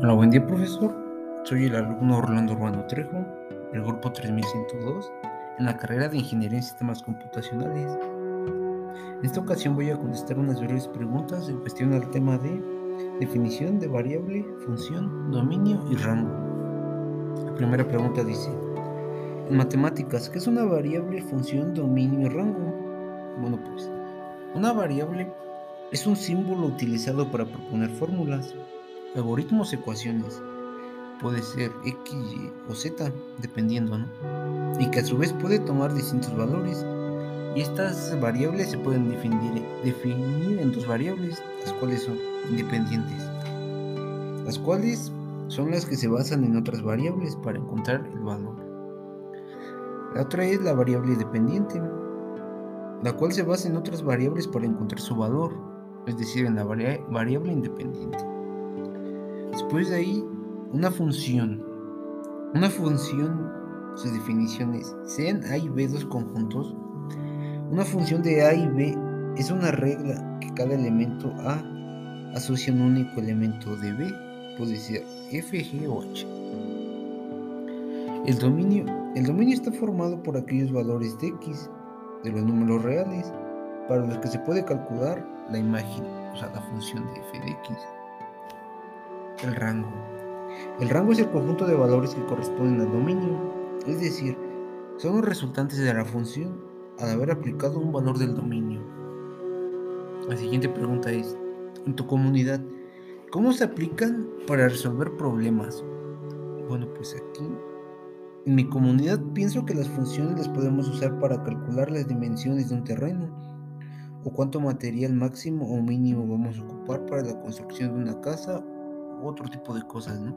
Hola, buen día profesor. Soy el alumno Orlando Urbano Trejo, del grupo 3102, en la carrera de Ingeniería en Sistemas Computacionales. En esta ocasión voy a contestar unas breves preguntas en cuestión al tema de definición de variable, función, dominio y rango. La primera pregunta dice, en matemáticas, ¿qué es una variable, función, dominio y rango? Bueno, pues, una variable es un símbolo utilizado para proponer fórmulas algoritmos, ecuaciones. Puede ser X, o Z, dependiendo, ¿no? Y que a su vez puede tomar distintos valores. Y estas variables se pueden definir, definir en dos variables, las cuales son independientes. Las cuales son las que se basan en otras variables para encontrar el valor. La otra es la variable dependiente, la cual se basa en otras variables para encontrar su valor, es decir, en la variable independiente. Después de ahí, una función. Una función, sus definiciones, sean A y B dos conjuntos. Una función de A y B es una regla que cada elemento A asocia un único elemento de B, puede ser F, G o H. El dominio, el dominio está formado por aquellos valores de X, de los números reales, para los que se puede calcular la imagen, o sea, la función de f de x. El rango. El rango es el conjunto de valores que corresponden al dominio, es decir, son los resultantes de la función al haber aplicado un valor del dominio. La siguiente pregunta es, en tu comunidad, ¿cómo se aplican para resolver problemas? Bueno, pues aquí, en mi comunidad pienso que las funciones las podemos usar para calcular las dimensiones de un terreno o cuánto material máximo o mínimo vamos a ocupar para la construcción de una casa otro tipo de cosas, ¿no?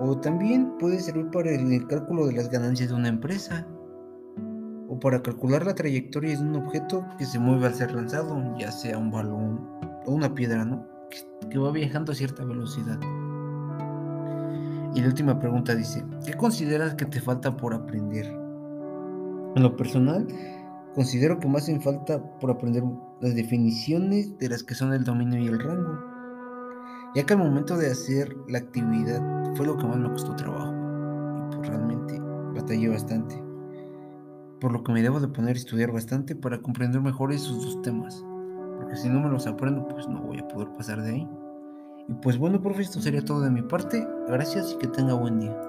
O también puede servir para el cálculo de las ganancias de una empresa o para calcular la trayectoria de un objeto que se mueve al ser lanzado, ya sea un balón o una piedra, ¿no? Que va viajando a cierta velocidad. Y la última pregunta dice, ¿qué consideras que te falta por aprender? En lo personal, considero que más hacen falta por aprender las definiciones de las que son el dominio y el rango ya que al momento de hacer la actividad fue lo que más me costó trabajo y pues realmente batallé bastante, por lo que me debo de poner a estudiar bastante para comprender mejor esos dos temas, porque si no me los aprendo pues no voy a poder pasar de ahí. Y pues bueno, profe, esto sería todo de mi parte, gracias y que tenga buen día.